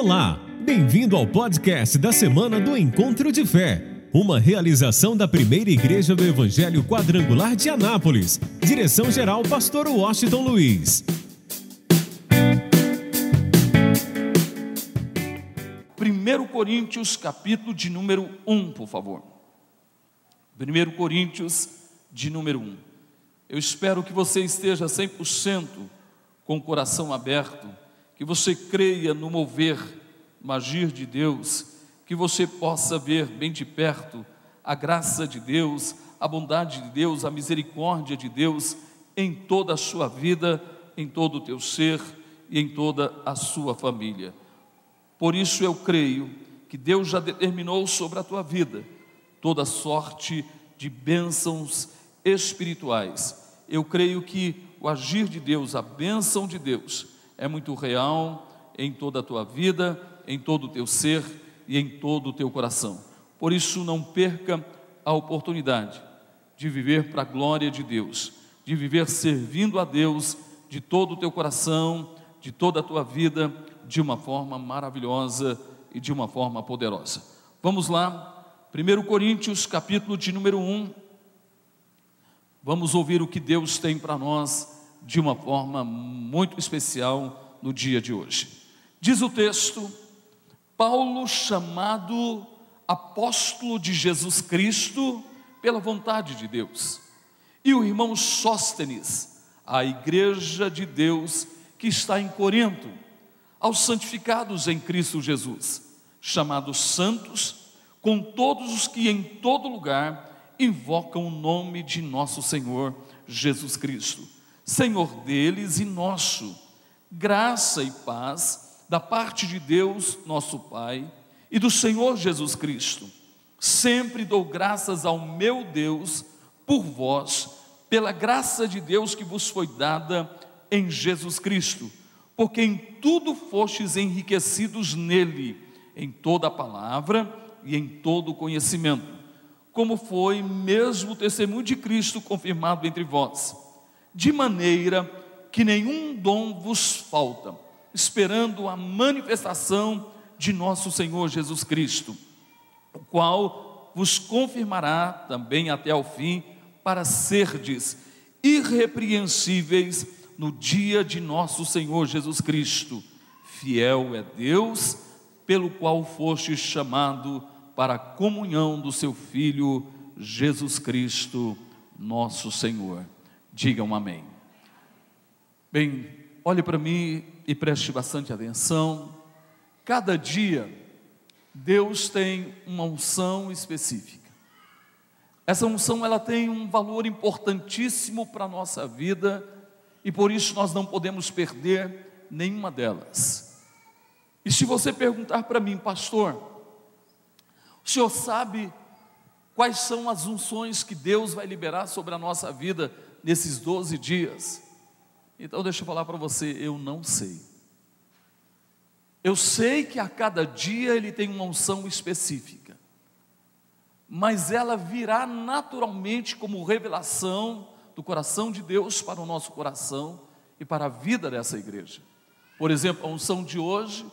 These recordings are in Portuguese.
Olá, bem-vindo ao podcast da semana do Encontro de Fé, uma realização da primeira igreja do Evangelho Quadrangular de Anápolis. Direção-geral, Pastor Washington Luiz. 1 Coríntios, capítulo de número 1, por favor. 1 Coríntios, de número 1. Eu espero que você esteja 100% com o coração aberto, que você creia no mover, no agir de Deus, que você possa ver bem de perto a graça de Deus, a bondade de Deus, a misericórdia de Deus em toda a sua vida, em todo o teu ser e em toda a sua família. Por isso eu creio que Deus já determinou sobre a tua vida toda sorte de bênçãos espirituais. Eu creio que o agir de Deus, a bênção de Deus, é muito real em toda a tua vida, em todo o teu ser e em todo o teu coração. Por isso, não perca a oportunidade de viver para a glória de Deus, de viver servindo a Deus de todo o teu coração, de toda a tua vida, de uma forma maravilhosa e de uma forma poderosa. Vamos lá, 1 Coríntios, capítulo de número 1. Vamos ouvir o que Deus tem para nós de uma forma muito especial no dia de hoje. Diz o texto: Paulo, chamado apóstolo de Jesus Cristo, pela vontade de Deus, e o irmão Sóstenes, a igreja de Deus que está em Corinto, aos santificados em Cristo Jesus, chamados santos, com todos os que em todo lugar invocam o nome de nosso Senhor Jesus Cristo, Senhor deles e nosso. Graça e paz da parte de Deus, nosso Pai, e do Senhor Jesus Cristo. Sempre dou graças ao meu Deus por vós, pela graça de Deus que vos foi dada em Jesus Cristo porque em tudo fostes enriquecidos nele, em toda a palavra e em todo o conhecimento, como foi mesmo o testemunho de Cristo confirmado entre vós, de maneira que nenhum dom vos falta, esperando a manifestação de nosso Senhor Jesus Cristo, o qual vos confirmará também até ao fim, para serdes irrepreensíveis no dia de nosso Senhor Jesus Cristo. Fiel é Deus, pelo qual foste chamado para a comunhão do seu Filho Jesus Cristo, nosso Senhor. Digam amém. Bem, olhe para mim e preste bastante atenção. Cada dia, Deus tem uma unção específica. Essa unção ela tem um valor importantíssimo para a nossa vida e por isso nós não podemos perder nenhuma delas. E se você perguntar para mim, pastor, o senhor sabe quais são as unções que Deus vai liberar sobre a nossa vida nesses 12 dias? Então deixa eu falar para você, eu não sei. Eu sei que a cada dia ele tem uma unção específica, mas ela virá naturalmente como revelação do coração de Deus para o nosso coração e para a vida dessa igreja. Por exemplo, a unção de hoje,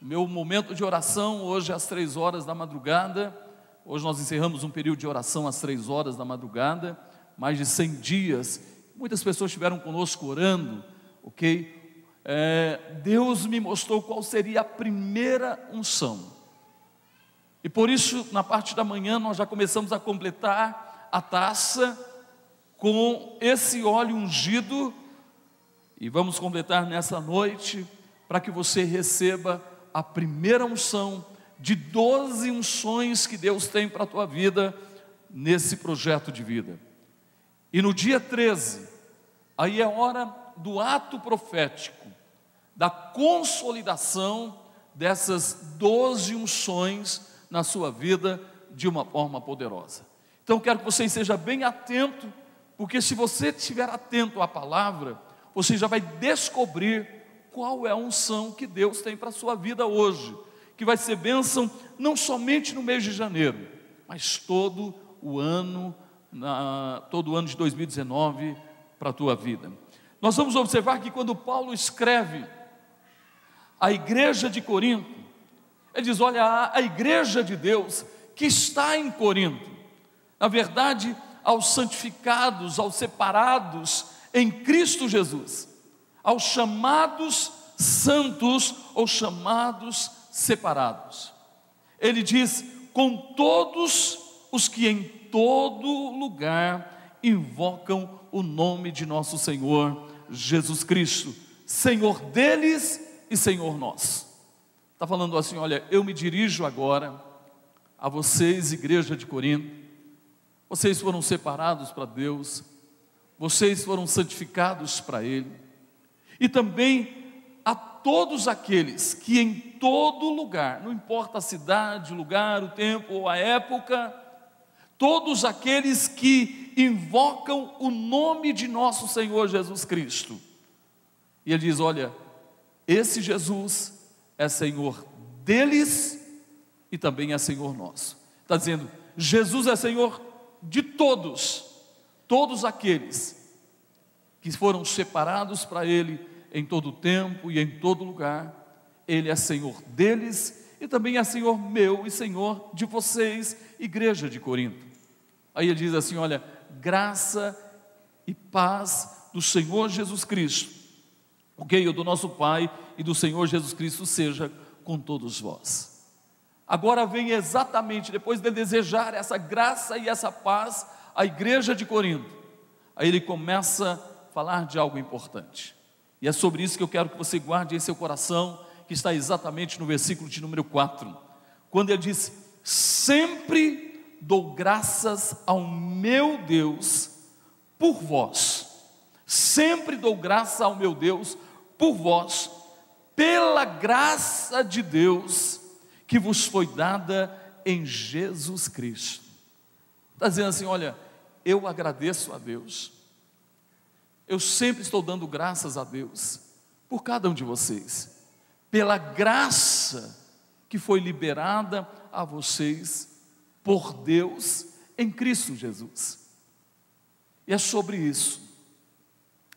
meu momento de oração, hoje às três horas da madrugada, hoje nós encerramos um período de oração às três horas da madrugada, mais de cem dias, muitas pessoas estiveram conosco orando, ok? É, Deus me mostrou qual seria a primeira unção, e por isso, na parte da manhã, nós já começamos a completar a taça com esse óleo ungido, e vamos completar nessa noite, para que você receba a primeira unção de 12 unções que Deus tem para a tua vida nesse projeto de vida. E no dia 13, aí é hora do ato profético, da consolidação dessas 12 unções na sua vida de uma forma poderosa. Então quero que você esteja bem atento porque se você estiver atento à palavra, você já vai descobrir qual é a unção que Deus tem para a sua vida hoje, que vai ser bênção não somente no mês de janeiro, mas todo o ano, na, todo o ano de 2019 para a tua vida. Nós vamos observar que quando Paulo escreve a igreja de Corinto, Ele diz: Olha, a igreja de Deus que está em Corinto, na verdade, aos santificados, aos separados em Cristo Jesus, aos chamados santos ou chamados separados. Ele diz: com todos os que em todo lugar invocam o nome de nosso Senhor Jesus Cristo, Senhor deles e Senhor nosso. Está falando assim: olha, eu me dirijo agora a vocês, igreja de Corinto, vocês foram separados para Deus, vocês foram santificados para Ele, e também a todos aqueles que em todo lugar, não importa a cidade, o lugar, o tempo ou a época, todos aqueles que invocam o nome de nosso Senhor Jesus Cristo. E ele diz: Olha, esse Jesus é Senhor deles e também é Senhor nosso. Está dizendo: Jesus é Senhor de todos, todos aqueles que foram separados para Ele em todo tempo e em todo lugar. Ele é Senhor deles e também é Senhor meu e Senhor de vocês, igreja de Corinto. Aí ele diz assim: olha, graça e paz do Senhor Jesus Cristo, ok? O do nosso Pai e do Senhor Jesus Cristo seja com todos vós. Agora vem exatamente depois de desejar essa graça e essa paz à igreja de Corinto. Aí ele começa a falar de algo importante. E é sobre isso que eu quero que você guarde em seu coração, que está exatamente no versículo de número 4. Quando ele diz: Sempre dou graças ao meu Deus por vós. Sempre dou graça ao meu Deus por vós, pela graça de Deus que vos foi dada em Jesus Cristo. Está dizendo assim: olha, eu agradeço a Deus, eu sempre estou dando graças a Deus por cada um de vocês, pela graça que foi liberada a vocês por Deus em Cristo Jesus. E é sobre isso,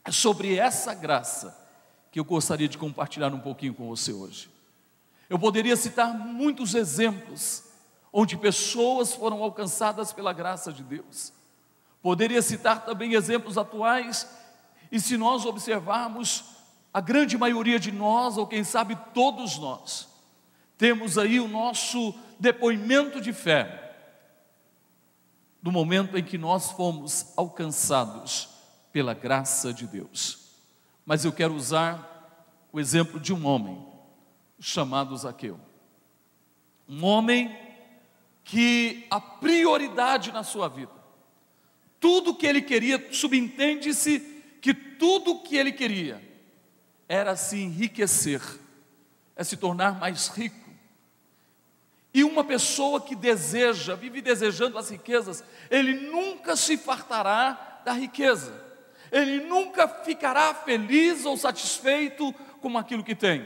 é sobre essa graça que eu gostaria de compartilhar um pouquinho com você hoje. Eu poderia citar muitos exemplos onde pessoas foram alcançadas pela graça de Deus. Poderia citar também exemplos atuais, e se nós observarmos, a grande maioria de nós, ou quem sabe todos nós, temos aí o nosso depoimento de fé, do momento em que nós fomos alcançados pela graça de Deus. Mas eu quero usar o exemplo de um homem chamado Zaqueu. Um homem que a prioridade na sua vida, tudo que ele queria, subentende-se que tudo que ele queria era se enriquecer, é se tornar mais rico e uma pessoa que deseja, vive desejando as riquezas, ele nunca se fartará da riqueza, ele nunca ficará feliz ou satisfeito com aquilo que tem.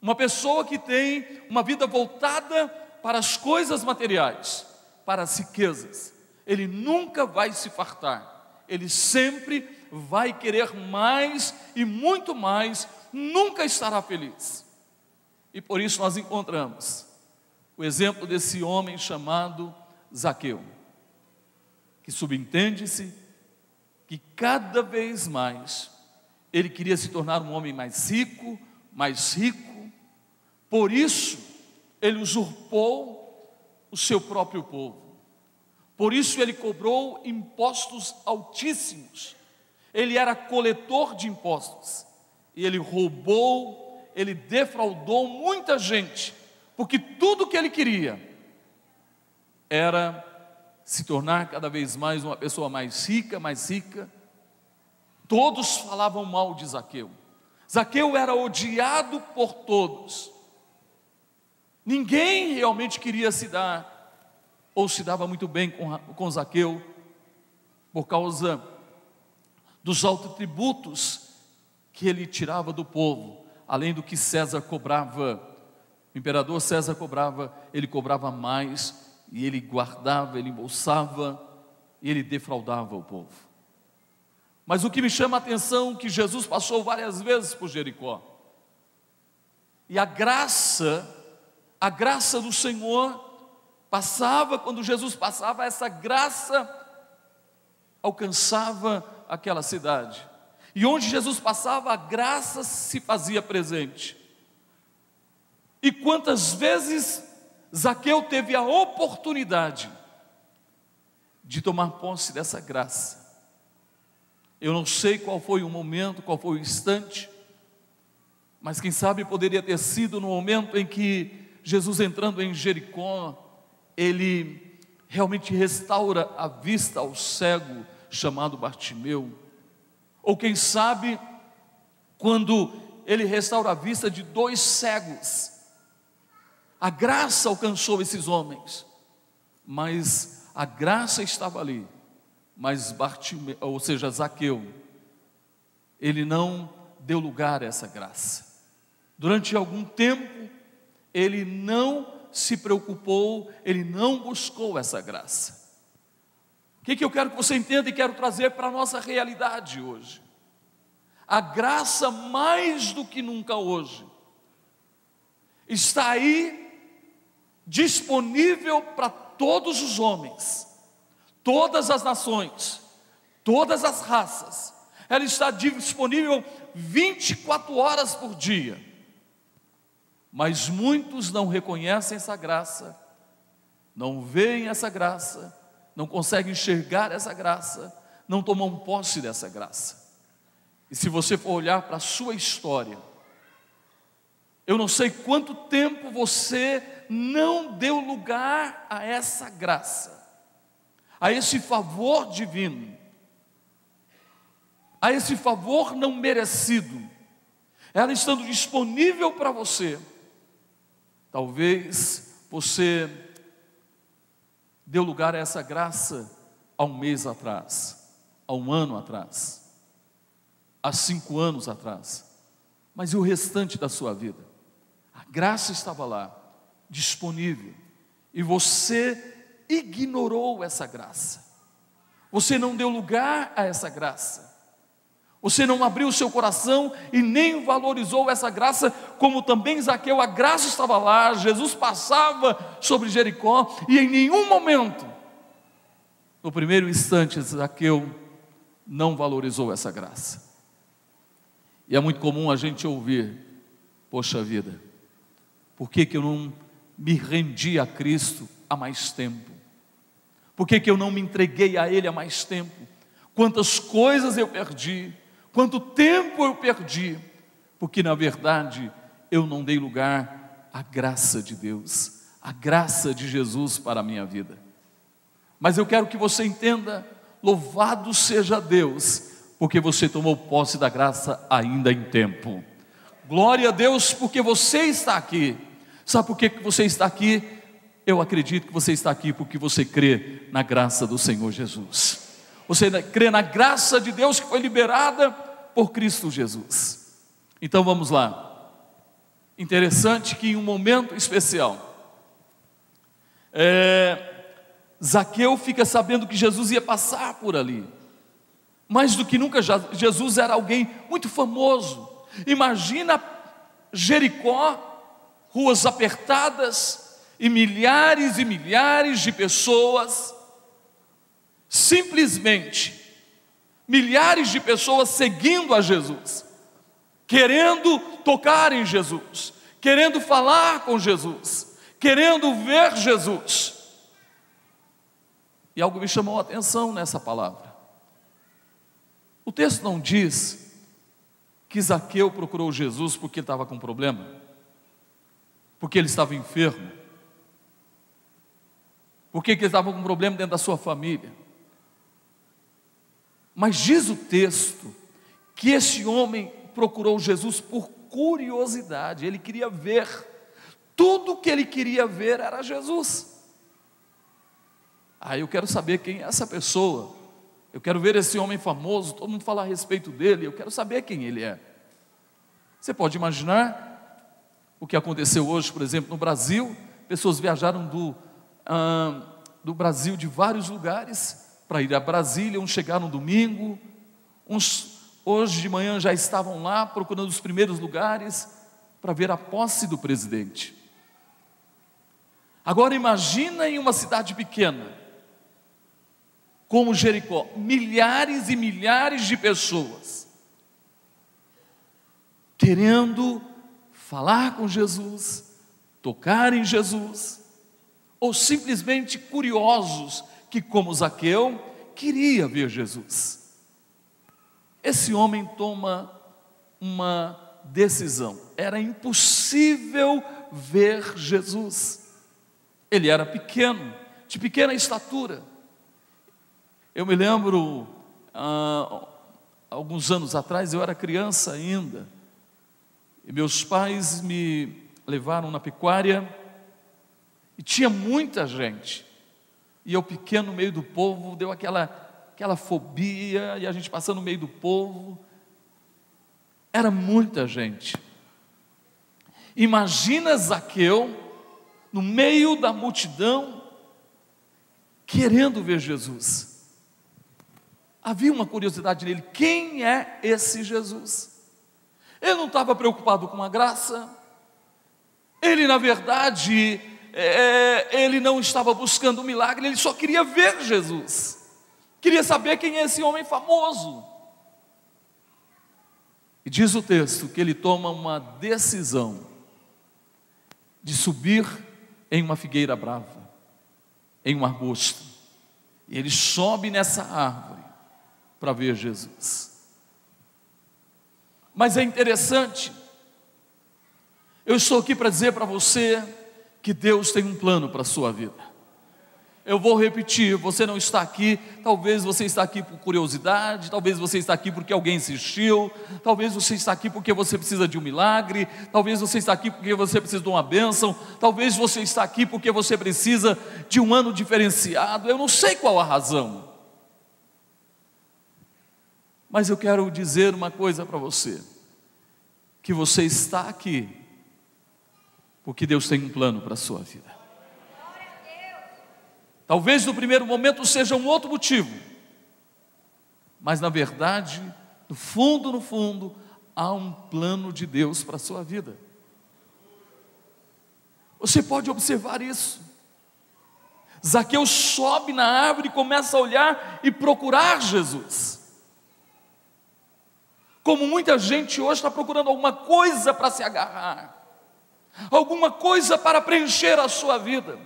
Uma pessoa que tem uma vida voltada para as coisas materiais, para as riquezas, ele nunca vai se fartar, ele sempre vai querer mais e muito mais, nunca estará feliz. E por isso nós encontramos o exemplo desse homem chamado Zaqueu, que subentende-se que cada vez mais ele queria se tornar um homem mais rico, mais rico, por isso ele usurpou o seu próprio povo, por isso ele cobrou impostos altíssimos, ele era coletor de impostos, e ele roubou, ele defraudou muita gente, porque tudo que ele queria era se tornar cada vez mais uma pessoa mais rica, mais rica. Todos falavam mal de Zaqueu. Zaqueu era odiado por todos. Ninguém realmente queria se dar, ou se dava muito bem com, com Zaqueu, por causa dos altos tributos que ele tirava do povo, além do que César cobrava o imperador César cobrava, ele cobrava mais, e ele guardava, ele embolsava, e ele defraudava o povo. Mas o que me chama a atenção é que Jesus passou várias vezes por Jericó. E a graça a graça do Senhor passava, quando Jesus passava, essa graça alcançava aquela cidade. E onde Jesus passava, a graça se fazia presente. E quantas vezes Zaqueu teve a oportunidade de tomar posse dessa graça. Eu não sei qual foi o momento, qual foi o instante, mas quem sabe poderia ter sido no momento em que Jesus entrando em Jericó, ele realmente restaura a vista ao cego chamado Bartimeu. Ou quem sabe, quando ele restaura a vista de dois cegos, a graça alcançou esses homens, mas a graça estava ali, mas Bartimeu, ou seja, Zaqueu, ele não deu lugar a essa graça. Durante algum tempo, ele não se preocupou, ele não buscou essa graça. O que, que eu quero que você entenda e quero trazer para a nossa realidade hoje? A graça, mais do que nunca hoje, está aí disponível para todos os homens, todas as nações, todas as raças. Ela está disponível 24 horas por dia. Mas muitos não reconhecem essa graça, não veem essa graça, não conseguem enxergar essa graça, não tomam posse dessa graça. E se você for olhar para a sua história, eu não sei quanto tempo você não deu lugar a essa graça, a esse favor divino, a esse favor não merecido, ela estando disponível para você. Talvez você deu lugar a essa graça há um mês atrás, há um ano atrás, há cinco anos atrás, mas e o restante da sua vida? A graça estava lá, disponível, e você ignorou essa graça, você não deu lugar a essa graça, você não abriu o seu coração e nem valorizou essa graça, como também Zaqueu, a graça estava lá, Jesus passava sobre Jericó e em nenhum momento, no primeiro instante, Zaqueu não valorizou essa graça. E é muito comum a gente ouvir: Poxa vida, por que, que eu não me rendi a Cristo há mais tempo? Por que, que eu não me entreguei a Ele há mais tempo? Quantas coisas eu perdi, Quanto tempo eu perdi, porque na verdade eu não dei lugar à graça de Deus, à graça de Jesus para a minha vida. Mas eu quero que você entenda: louvado seja Deus, porque você tomou posse da graça ainda em tempo. Glória a Deus, porque você está aqui. Sabe por que você está aqui? Eu acredito que você está aqui porque você crê na graça do Senhor Jesus. Você crê na graça de Deus que foi liberada por Cristo Jesus. Então vamos lá. Interessante que em um momento especial, é, Zaqueu fica sabendo que Jesus ia passar por ali. Mais do que nunca, Jesus era alguém muito famoso. Imagina Jericó, ruas apertadas, e milhares e milhares de pessoas simplesmente milhares de pessoas seguindo a Jesus, querendo tocar em Jesus, querendo falar com Jesus, querendo ver Jesus. E algo me chamou a atenção nessa palavra. O texto não diz que Zaqueu procurou Jesus porque estava com problema, porque ele estava enfermo, porque ele estava com problema dentro da sua família. Mas diz o texto que esse homem procurou Jesus por curiosidade, ele queria ver, tudo que ele queria ver era Jesus. Aí ah, eu quero saber quem é essa pessoa, eu quero ver esse homem famoso, todo mundo fala a respeito dele, eu quero saber quem ele é. Você pode imaginar o que aconteceu hoje, por exemplo, no Brasil, pessoas viajaram do, ah, do Brasil de vários lugares para ir a Brasília, uns chegaram domingo, uns hoje de manhã já estavam lá procurando os primeiros lugares para ver a posse do presidente. Agora imagina em uma cidade pequena, como Jericó, milhares e milhares de pessoas querendo falar com Jesus, tocar em Jesus, ou simplesmente curiosos que, como Zaqueu, queria ver Jesus. Esse homem toma uma decisão. Era impossível ver Jesus. Ele era pequeno, de pequena estatura. Eu me lembro, ah, alguns anos atrás, eu era criança ainda, e meus pais me levaram na pecuária, e tinha muita gente, e eu pequeno no meio do povo, deu aquela, aquela fobia, e a gente passando no meio do povo, era muita gente. Imagina Zaqueu, no meio da multidão, querendo ver Jesus havia uma curiosidade nele: quem é esse Jesus? Ele não estava preocupado com a graça, ele, na verdade, é, ele não estava buscando um milagre, ele só queria ver Jesus, queria saber quem é esse homem famoso. E diz o texto que ele toma uma decisão de subir em uma figueira brava, em um arbusto, e ele sobe nessa árvore para ver Jesus. Mas é interessante, eu estou aqui para dizer para você que Deus tem um plano para a sua vida. Eu vou repetir, você não está aqui, talvez você está aqui por curiosidade, talvez você está aqui porque alguém insistiu, talvez você está aqui porque você precisa de um milagre, talvez você está aqui porque você precisa de uma bênção, talvez você está aqui porque você precisa de um ano diferenciado, eu não sei qual a razão. Mas eu quero dizer uma coisa para você: que você está aqui, porque Deus tem um plano para a sua vida. Talvez no primeiro momento seja um outro motivo, mas na verdade, no fundo, no fundo, há um plano de Deus para a sua vida. Você pode observar isso. Zaqueu sobe na árvore e começa a olhar e procurar Jesus. Como muita gente hoje está procurando alguma coisa para se agarrar, alguma coisa para preencher a sua vida,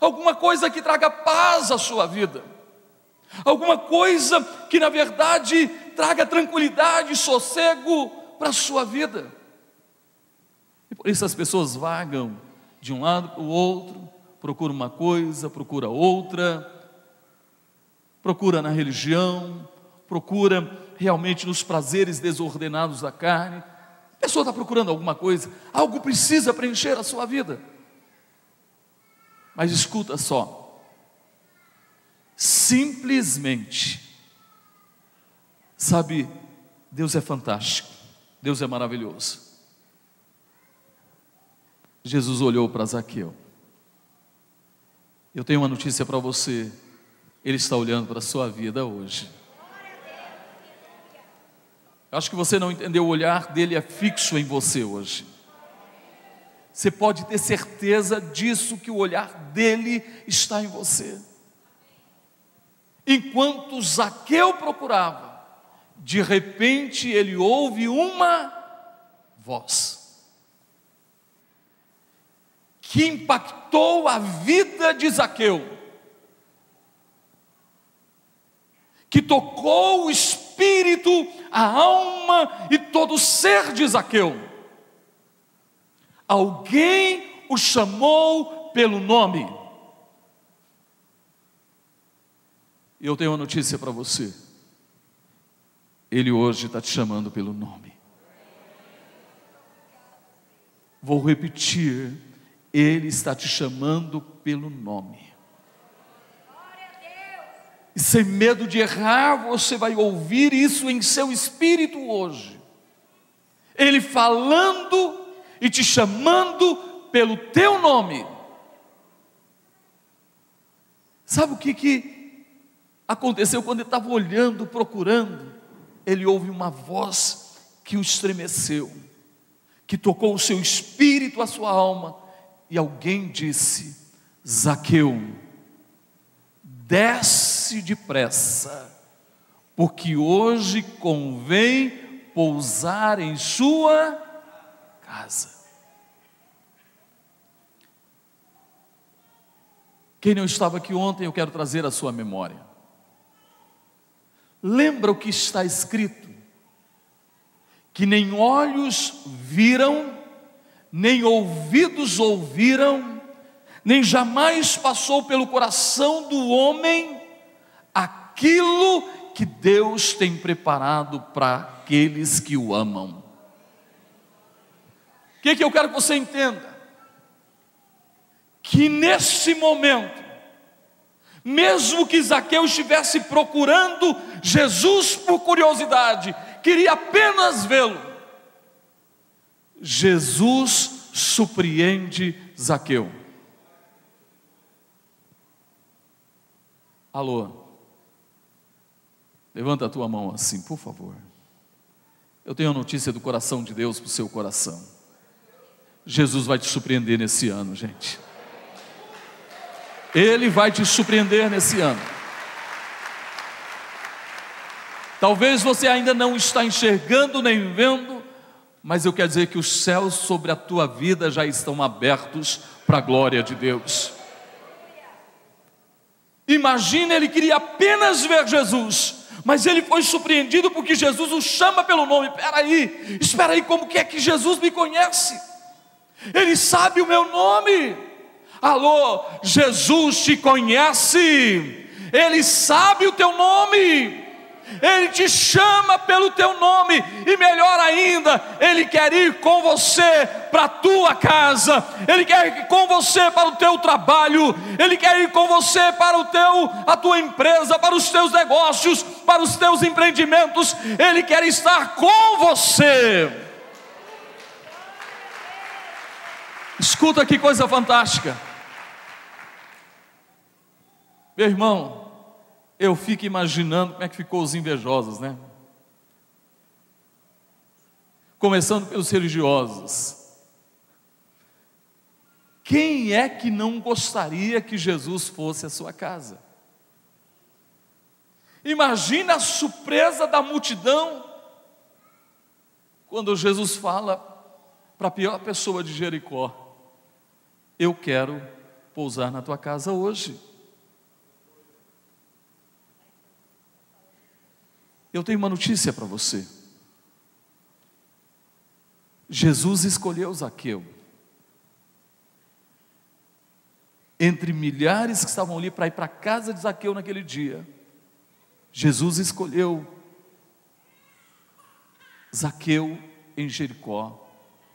alguma coisa que traga paz à sua vida, alguma coisa que na verdade traga tranquilidade e sossego para a sua vida. E por isso as pessoas vagam de um lado para o outro, procura uma coisa, procura outra, procura na religião, procura realmente nos prazeres desordenados da carne. A pessoa está procurando alguma coisa, algo precisa preencher a sua vida. Mas escuta só, simplesmente, sabe, Deus é fantástico, Deus é maravilhoso. Jesus olhou para Zaqueu. Eu tenho uma notícia para você, Ele está olhando para a sua vida hoje. Acho que você não entendeu, o olhar dele é fixo em você hoje. Você pode ter certeza disso, que o olhar dele está em você. Enquanto Zaqueu procurava, de repente ele ouve uma voz que impactou a vida de Zaqueu, que tocou o espírito espírito, a alma e todo o ser de Zaqueu. Alguém o chamou pelo nome. E eu tenho uma notícia para você. Ele hoje está te chamando pelo nome. Vou repetir, Ele está te chamando pelo nome. Sem medo de errar, você vai ouvir isso em seu espírito hoje. Ele falando e te chamando pelo teu nome. Sabe o que, que aconteceu quando ele estava olhando, procurando? Ele ouve uma voz que o estremeceu, que tocou o seu espírito, a sua alma, e alguém disse: Zaqueu, desce depressa, porque hoje convém pousar em sua casa. Quem não estava aqui ontem, eu quero trazer a sua memória. Lembra o que está escrito? Que nem olhos viram, nem ouvidos ouviram, nem jamais passou pelo coração do homem aquilo que Deus tem preparado para aqueles que o amam. O que, que eu quero que você entenda? Que nesse momento, mesmo que Zaqueu estivesse procurando Jesus por curiosidade, queria apenas vê-lo, Jesus surpreende Zaqueu. Alô, levanta a tua mão assim, por favor. Eu tenho a notícia do coração de Deus para o seu coração. Jesus vai te surpreender nesse ano, gente. Ele vai te surpreender nesse ano. Talvez você ainda não está enxergando nem vendo, mas eu quero dizer que os céus sobre a tua vida já estão abertos para a glória de Deus. Imagina, ele queria apenas ver Jesus, mas ele foi surpreendido porque Jesus o chama pelo nome. Espera aí, espera aí, como que é que Jesus me conhece? Ele sabe o meu nome. Alô, Jesus te conhece, Ele sabe o teu nome, Ele te chama pelo teu nome, e melhor ainda, Ele quer ir com você para a tua casa, Ele quer ir com você para o teu trabalho, Ele quer ir com você para o teu, a tua empresa, para os teus negócios, para os teus empreendimentos, Ele quer estar com você. Escuta que coisa fantástica. Meu irmão, eu fico imaginando como é que ficou os invejosos, né? Começando pelos religiosos. Quem é que não gostaria que Jesus fosse à sua casa? Imagina a surpresa da multidão quando Jesus fala para a pior pessoa de Jericó: Eu quero pousar na tua casa hoje. Eu tenho uma notícia para você. Jesus escolheu Zaqueu. Entre milhares que estavam ali para ir para a casa de Zaqueu naquele dia, Jesus escolheu Zaqueu em Jericó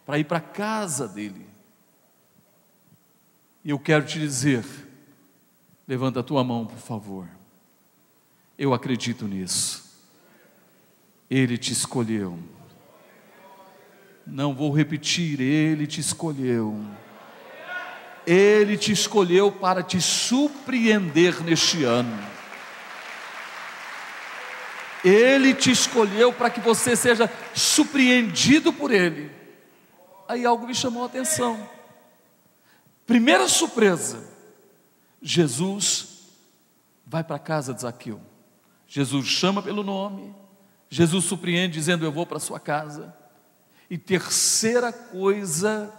para ir para a casa dele. E eu quero te dizer, levanta a tua mão, por favor. Eu acredito nisso. Ele te escolheu. Não vou repetir, Ele te escolheu. Ele te escolheu para te surpreender neste ano. Ele te escolheu para que você seja surpreendido por Ele. Aí algo me chamou a atenção. Primeira surpresa: Jesus vai para a casa de Zaqueu. Jesus chama pelo nome Jesus surpreende dizendo: Eu vou para sua casa. E terceira coisa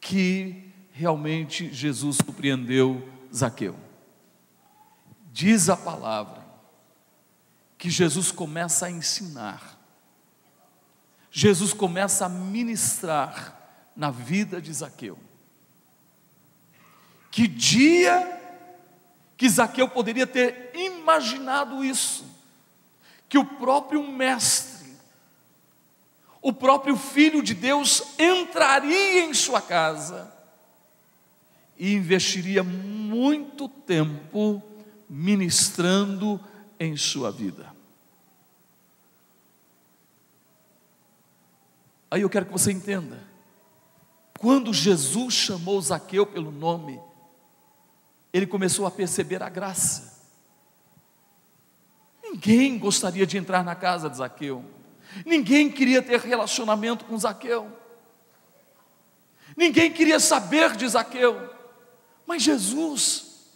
que realmente Jesus surpreendeu Zaqueu. Diz a palavra que Jesus começa a ensinar, Jesus começa a ministrar na vida de Zaqueu. Que dia que Zaqueu poderia ter imaginado isso? Que o próprio Mestre, o próprio Filho de Deus, entraria em sua casa e investiria muito tempo ministrando em sua vida. Aí eu quero que você entenda. Quando Jesus chamou Zaqueu pelo nome, ele começou a perceber a graça. Ninguém gostaria de entrar na casa de Zaqueu. Ninguém queria ter relacionamento com Zaqueu. Ninguém queria saber de Zaqueu. Mas Jesus,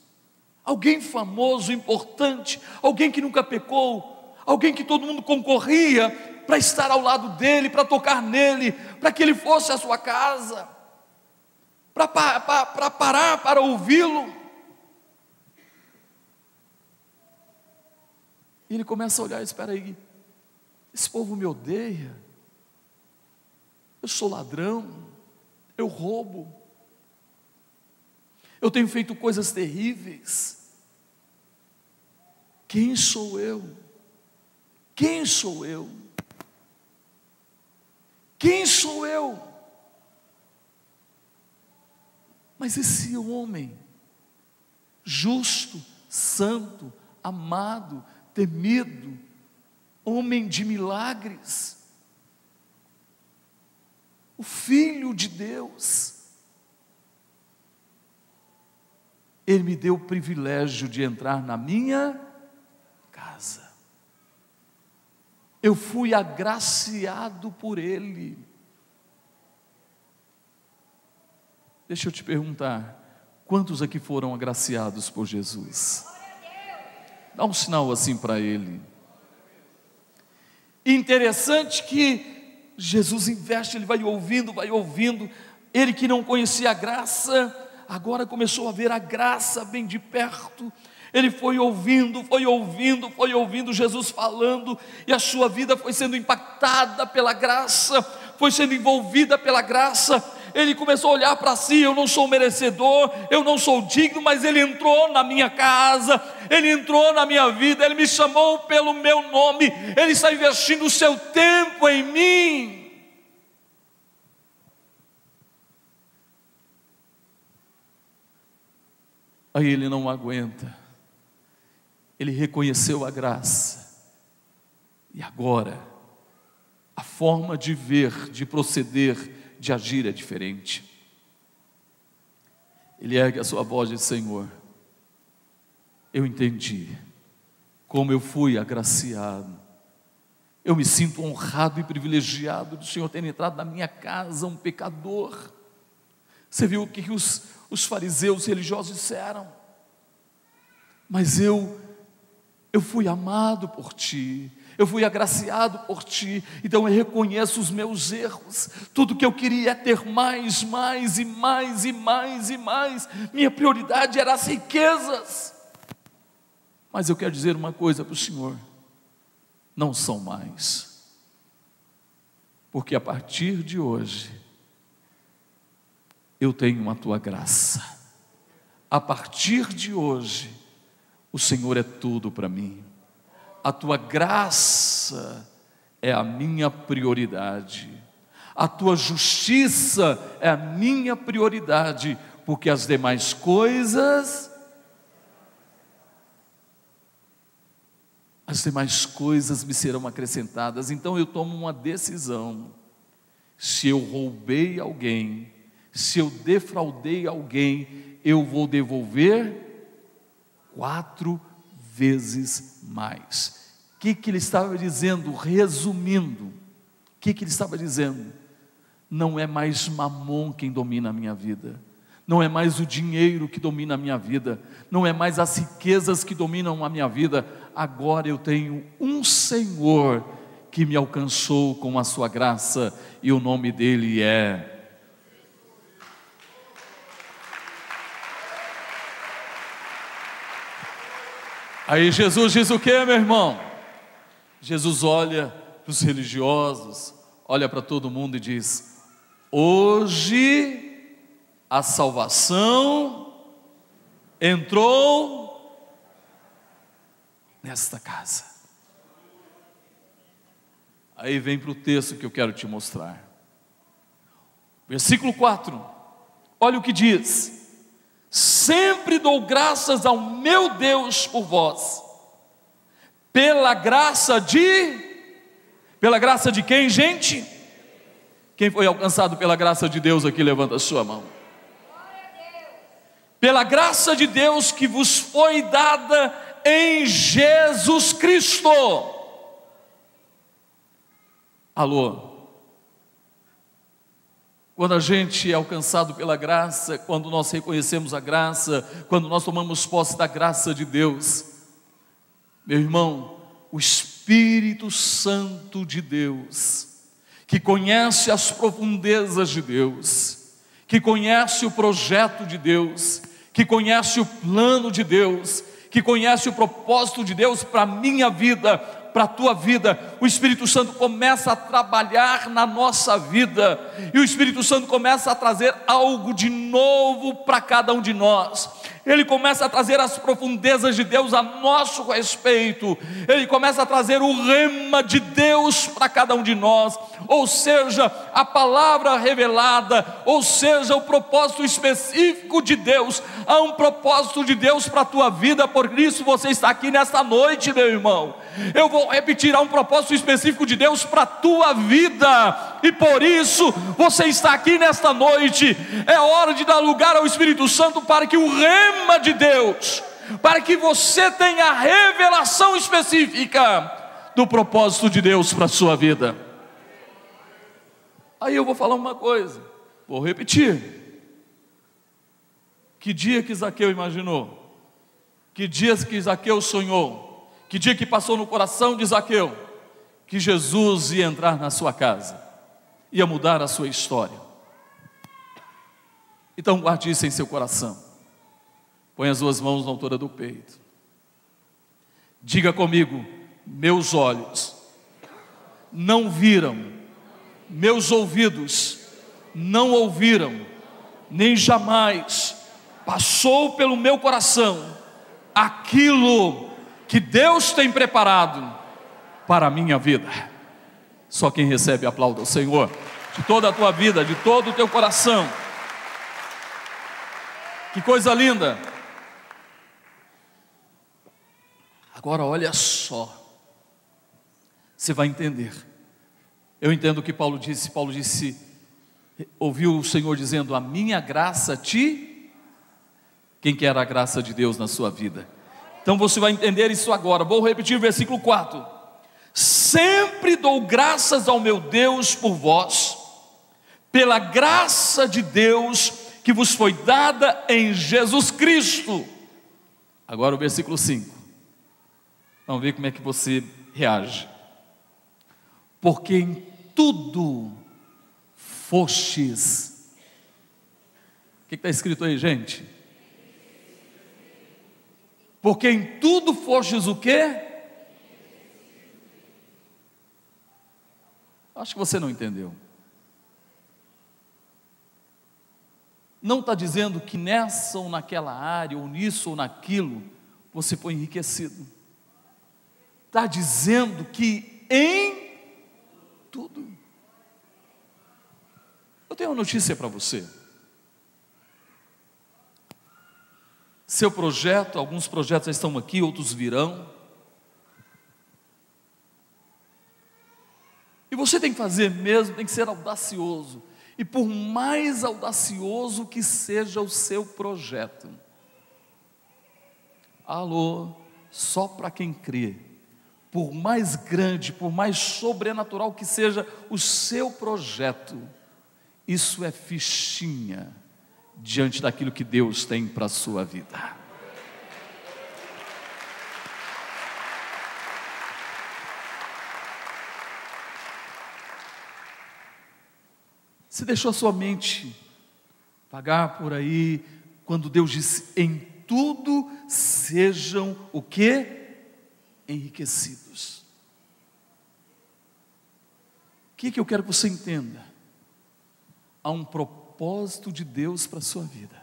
alguém famoso, importante, alguém que nunca pecou, alguém que todo mundo concorria para estar ao lado dele, para tocar nele, para que ele fosse à sua casa, para parar para ouvi-lo. E ele começa a olhar, espera aí, esse povo me odeia, eu sou ladrão, eu roubo, eu tenho feito coisas terríveis. Quem sou eu? Quem sou eu? Quem sou eu? Mas esse homem, justo, santo, amado, temido, homem de milagres, o Filho de Deus, Ele me deu o privilégio de entrar na minha casa. Eu fui agraciado por Ele. Deixa eu te perguntar: quantos aqui foram agraciados por Jesus? Dá um sinal assim para ele. Interessante que Jesus investe, ele vai ouvindo, vai ouvindo. Ele que não conhecia a graça, agora começou a ver a graça bem de perto. Ele foi ouvindo, foi ouvindo, foi ouvindo Jesus falando, e a sua vida foi sendo impactada pela graça, foi sendo envolvida pela graça ele começou a olhar para si: eu não sou merecedor, eu não sou digno, mas ele entrou na minha casa, ele entrou na minha vida, ele me chamou pelo meu nome, ele está investindo o seu tempo em mim. Aí ele não aguenta, ele reconheceu a graça, e agora, a forma de ver, de proceder, de agir é diferente. Ele ergue a sua voz e diz: Senhor, eu entendi como eu fui agraciado. Eu me sinto honrado e privilegiado do Senhor ter entrado na minha casa, um pecador. Você viu o que os, os fariseus religiosos disseram? Mas eu, eu fui amado por ti, eu fui agraciado por ti, então eu reconheço os meus erros. Tudo que eu queria é ter mais, mais e mais e mais e mais. Minha prioridade era as riquezas. Mas eu quero dizer uma coisa para o Senhor: não são mais, porque a partir de hoje, eu tenho a tua graça. A partir de hoje, o Senhor é tudo para mim a tua graça é a minha prioridade, a tua justiça é a minha prioridade, porque as demais coisas, as demais coisas me serão acrescentadas. Então eu tomo uma decisão. Se eu roubei alguém, se eu defraudei alguém, eu vou devolver quatro vezes mais. O que, que ele estava dizendo? Resumindo, o que, que ele estava dizendo? Não é mais mamon quem domina a minha vida, não é mais o dinheiro que domina a minha vida, não é mais as riquezas que dominam a minha vida, agora eu tenho um Senhor que me alcançou com a sua graça e o nome dele é Aí Jesus diz o que, meu irmão? Jesus olha para os religiosos, olha para todo mundo e diz: Hoje a salvação entrou nesta casa. Aí vem para o texto que eu quero te mostrar. Versículo 4. Olha o que diz: Sempre dou graças ao meu Deus por vós, pela graça de. Pela graça de quem, gente? Quem foi alcançado pela graça de Deus aqui, levanta a sua mão. Pela graça de Deus que vos foi dada em Jesus Cristo. Alô? Quando a gente é alcançado pela graça, quando nós reconhecemos a graça, quando nós tomamos posse da graça de Deus, meu irmão, o Espírito Santo de Deus, que conhece as profundezas de Deus, que conhece o projeto de Deus, que conhece o plano de Deus, que conhece o propósito de Deus para a minha vida, para a tua vida, o Espírito Santo começa a trabalhar na nossa vida, e o Espírito Santo começa a trazer algo de novo para cada um de nós. Ele começa a trazer as profundezas de Deus a nosso respeito, ele começa a trazer o rema de Deus para cada um de nós, ou seja, a palavra revelada, ou seja, o propósito específico de Deus. Há um propósito de Deus para a tua vida, por isso você está aqui nesta noite, meu irmão. Eu vou repetir: há um propósito específico de Deus para a tua vida, e por isso você está aqui nesta noite. É hora de dar lugar ao Espírito Santo para que o rema de Deus, para que você tenha a revelação específica do propósito de Deus para a sua vida. Aí eu vou falar uma coisa, vou repetir. Que dia que Zaqueu imaginou? Que dias que Zaqueu sonhou? Que dia que passou no coração de Zaqueu que Jesus ia entrar na sua casa, ia mudar a sua história. Então guarde isso em seu coração. Põe as duas mãos na altura do peito. Diga comigo: meus olhos não viram, meus ouvidos não ouviram, nem jamais passou pelo meu coração aquilo que Deus tem preparado para a minha vida. Só quem recebe aplauda ao Senhor, de toda a tua vida, de todo o teu coração. Que coisa linda. Agora olha só, você vai entender. Eu entendo o que Paulo disse. Paulo disse, ouviu o Senhor dizendo: A minha graça te. Quem quer a graça de Deus na sua vida? Então você vai entender isso agora. Vou repetir o versículo 4. Sempre dou graças ao meu Deus por vós, pela graça de Deus que vos foi dada em Jesus Cristo. Agora o versículo 5. Vamos ver como é que você reage. Porque em tudo fostes. O que está escrito aí, gente? Porque em tudo fostes o quê? Acho que você não entendeu. Não está dizendo que nessa ou naquela área, ou nisso ou naquilo, você foi enriquecido. Está dizendo que em tudo. Eu tenho uma notícia para você. Seu projeto, alguns projetos já estão aqui, outros virão. E você tem que fazer mesmo, tem que ser audacioso. E por mais audacioso que seja o seu projeto, alô, só para quem crê, por mais grande, por mais sobrenatural que seja o seu projeto, isso é fichinha diante daquilo que Deus tem para a sua vida. Você deixou a sua mente pagar por aí quando Deus disse: em tudo sejam o que? Enriquecidos. O que, que eu quero que você entenda? Há um propósito propósito de Deus para a sua vida.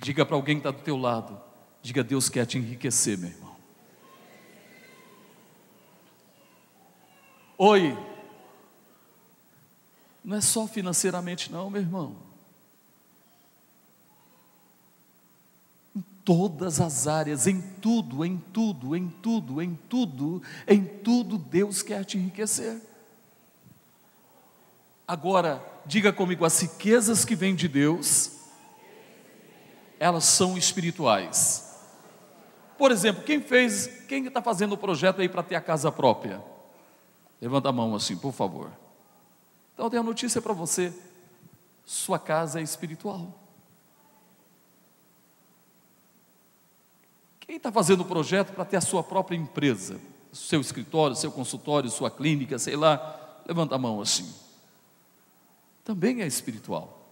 Diga para alguém que está do teu lado, diga Deus quer te enriquecer, meu irmão. Oi, não é só financeiramente não, meu irmão. Em todas as áreas, em tudo, em tudo, em tudo, em tudo, em tudo Deus quer te enriquecer. Agora, diga comigo, as riquezas que vêm de Deus, elas são espirituais. Por exemplo, quem fez, quem está fazendo o projeto aí para ter a casa própria? Levanta a mão assim, por favor. Então eu tenho a notícia para você. sua casa é espiritual. Quem está fazendo o projeto para ter a sua própria empresa, seu escritório, seu consultório, sua clínica, sei lá, levanta a mão assim. Também é espiritual.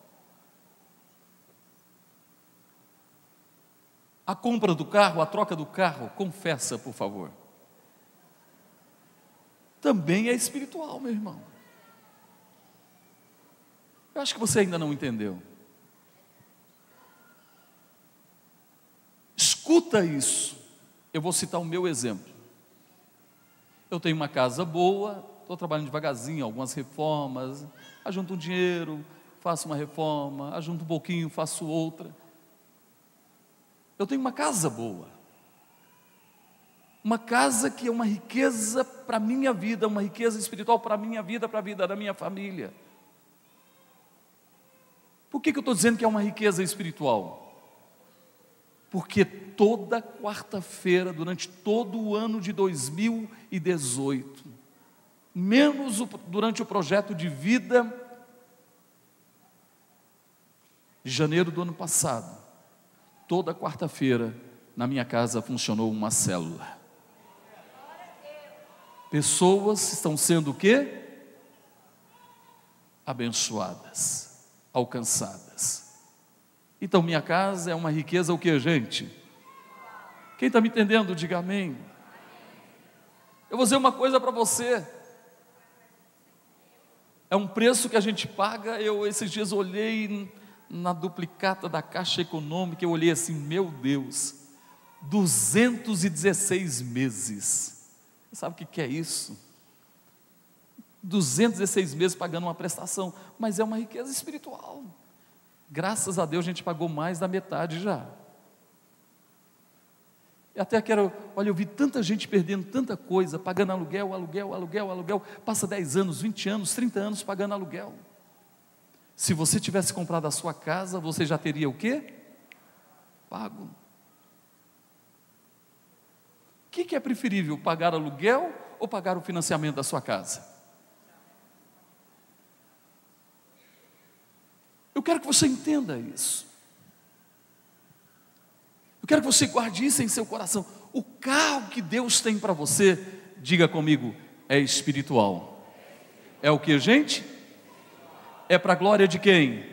A compra do carro, a troca do carro, confessa, por favor. Também é espiritual, meu irmão. Eu acho que você ainda não entendeu. Escuta isso. Eu vou citar o meu exemplo. Eu tenho uma casa boa, estou trabalhando devagarzinho, algumas reformas, ajunto um dinheiro, faço uma reforma, ajunto um pouquinho, faço outra. Eu tenho uma casa boa. Uma casa que é uma riqueza para a minha vida, uma riqueza espiritual para a minha vida, para a vida da minha família. Por que, que eu estou dizendo que é uma riqueza espiritual? Porque toda quarta-feira, durante todo o ano de 2018, menos durante o projeto de vida de janeiro do ano passado, toda quarta-feira, na minha casa funcionou uma célula. Pessoas estão sendo o quê? Abençoadas, alcançadas. Então, minha casa é uma riqueza o que, gente? Quem está me entendendo, diga amém. Eu vou dizer uma coisa para você. É um preço que a gente paga. Eu esses dias olhei na duplicata da Caixa Econômica, eu olhei assim, meu Deus, 216 meses. Sabe o que é isso? 216 meses pagando uma prestação, mas é uma riqueza espiritual. Graças a Deus a gente pagou mais da metade já. E até quero, olha, eu vi tanta gente perdendo tanta coisa, pagando aluguel, aluguel, aluguel, aluguel, passa 10 anos, 20 anos, 30 anos pagando aluguel. Se você tivesse comprado a sua casa, você já teria o quê? Pago. O que, que é preferível, pagar aluguel ou pagar o financiamento da sua casa? Eu quero que você entenda isso. Eu quero que você guarde isso em seu coração. O carro que Deus tem para você, diga comigo, é espiritual. É o que, gente? é para a glória de quem?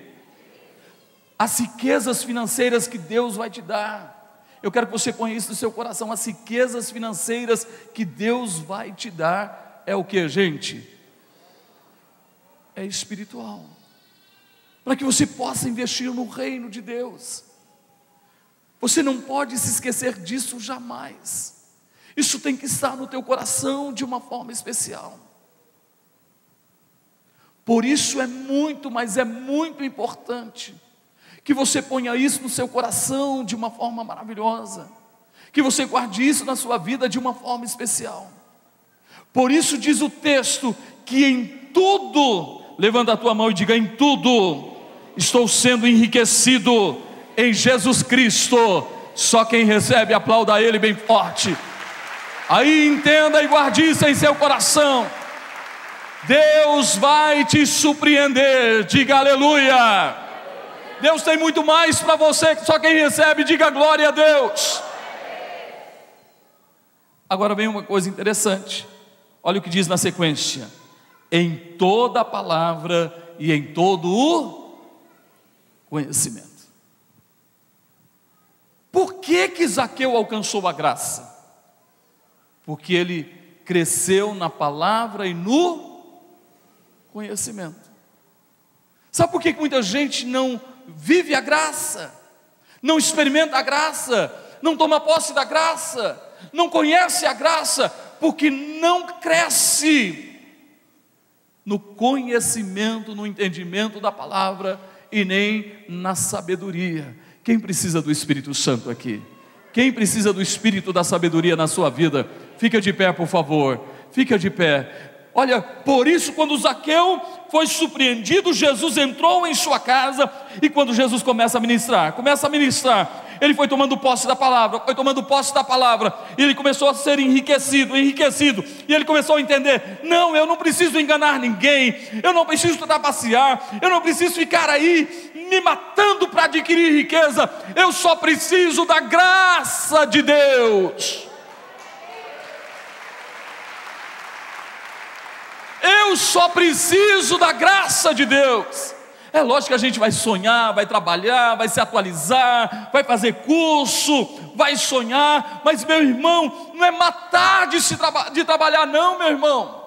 As riquezas financeiras que Deus vai te dar. Eu quero que você ponha isso no seu coração. As riquezas financeiras que Deus vai te dar é o que, gente? É espiritual. Para que você possa investir no reino de Deus. Você não pode se esquecer disso jamais. Isso tem que estar no teu coração de uma forma especial. Por isso é muito, mas é muito importante que você ponha isso no seu coração de uma forma maravilhosa, que você guarde isso na sua vida de uma forma especial. Por isso diz o texto que em tudo, levanta a tua mão e diga: em tudo, estou sendo enriquecido em Jesus Cristo. Só quem recebe, aplauda Ele bem forte. Aí entenda e guarde isso em seu coração. Deus vai te surpreender, diga aleluia. Deus tem muito mais para você, só quem recebe, diga glória a Deus. Agora vem uma coisa interessante, olha o que diz na sequência: em toda palavra e em todo o conhecimento. Por que que Zaqueu alcançou a graça? Porque ele cresceu na palavra e no conhecimento. Sabe por que muita gente não vive a graça, não experimenta a graça, não toma posse da graça, não conhece a graça? Porque não cresce no conhecimento, no entendimento da palavra e nem na sabedoria. Quem precisa do Espírito Santo aqui? Quem precisa do Espírito da sabedoria na sua vida? Fica de pé, por favor. Fica de pé. Olha, por isso, quando Zaqueu foi surpreendido, Jesus entrou em sua casa e quando Jesus começa a ministrar, começa a ministrar, ele foi tomando posse da palavra, foi tomando posse da palavra, e ele começou a ser enriquecido, enriquecido, e ele começou a entender: não, eu não preciso enganar ninguém, eu não preciso trapacear, eu não preciso ficar aí me matando para adquirir riqueza, eu só preciso da graça de Deus. Eu só preciso da graça de Deus. É lógico que a gente vai sonhar, vai trabalhar, vai se atualizar, vai fazer curso, vai sonhar, mas meu irmão, não é matar de, se traba de trabalhar, não, meu irmão.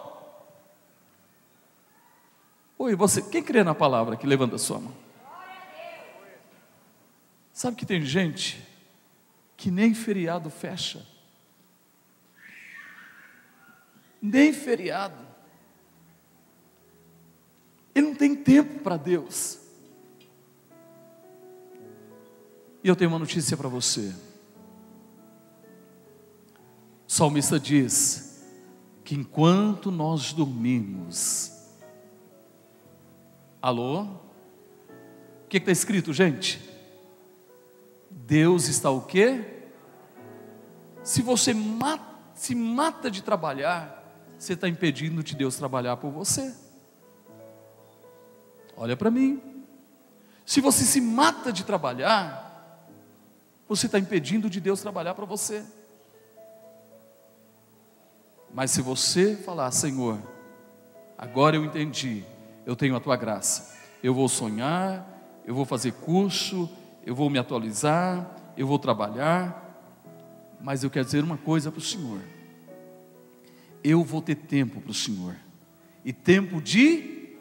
Oi, você, quem crê na palavra que levanta a sua mão? Sabe que tem gente que nem feriado fecha, nem feriado. Ele não tem tempo para Deus. E eu tenho uma notícia para você. O salmista diz que enquanto nós dormimos, alô? O que está escrito, gente? Deus está o quê? Se você mata, se mata de trabalhar, você está impedindo de Deus trabalhar por você. Olha para mim. Se você se mata de trabalhar, você está impedindo de Deus trabalhar para você. Mas se você falar, Senhor, agora eu entendi, eu tenho a tua graça, eu vou sonhar, eu vou fazer curso, eu vou me atualizar, eu vou trabalhar, mas eu quero dizer uma coisa para o Senhor: eu vou ter tempo para o Senhor, e tempo de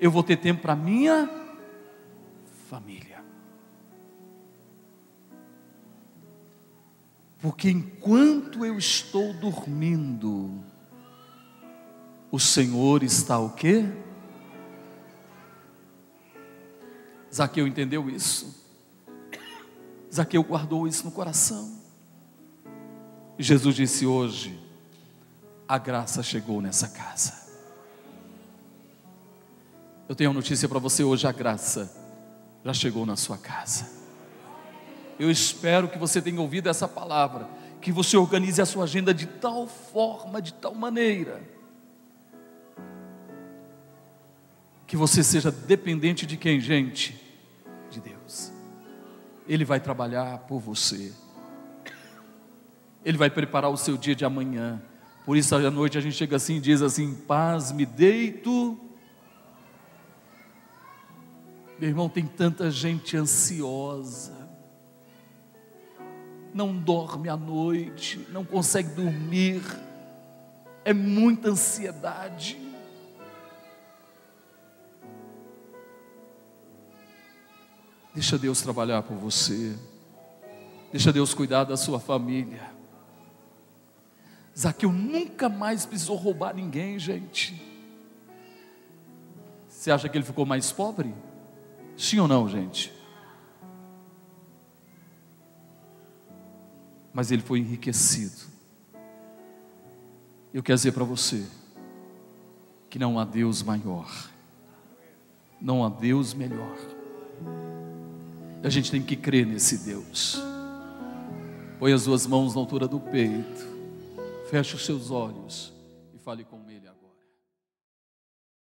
eu vou ter tempo para minha família. Porque enquanto eu estou dormindo, o Senhor está o quê? Zaqueu entendeu isso. Zaqueu guardou isso no coração. E Jesus disse hoje: a graça chegou nessa casa. Eu tenho uma notícia para você hoje: a graça já chegou na sua casa. Eu espero que você tenha ouvido essa palavra, que você organize a sua agenda de tal forma, de tal maneira, que você seja dependente de quem, gente? De Deus. Ele vai trabalhar por você. Ele vai preparar o seu dia de amanhã. Por isso, à noite a gente chega assim e diz assim: paz, me deito meu irmão, tem tanta gente ansiosa, não dorme à noite, não consegue dormir, é muita ansiedade. Deixa Deus trabalhar por você, deixa Deus cuidar da sua família. Zaqueu nunca mais precisou roubar ninguém, gente. Você acha que ele ficou mais pobre? Sim ou não, gente? Mas ele foi enriquecido. Eu quero dizer para você que não há Deus maior, não há Deus melhor. A gente tem que crer nesse Deus. Põe as duas mãos na altura do peito, feche os seus olhos e fale com Ele.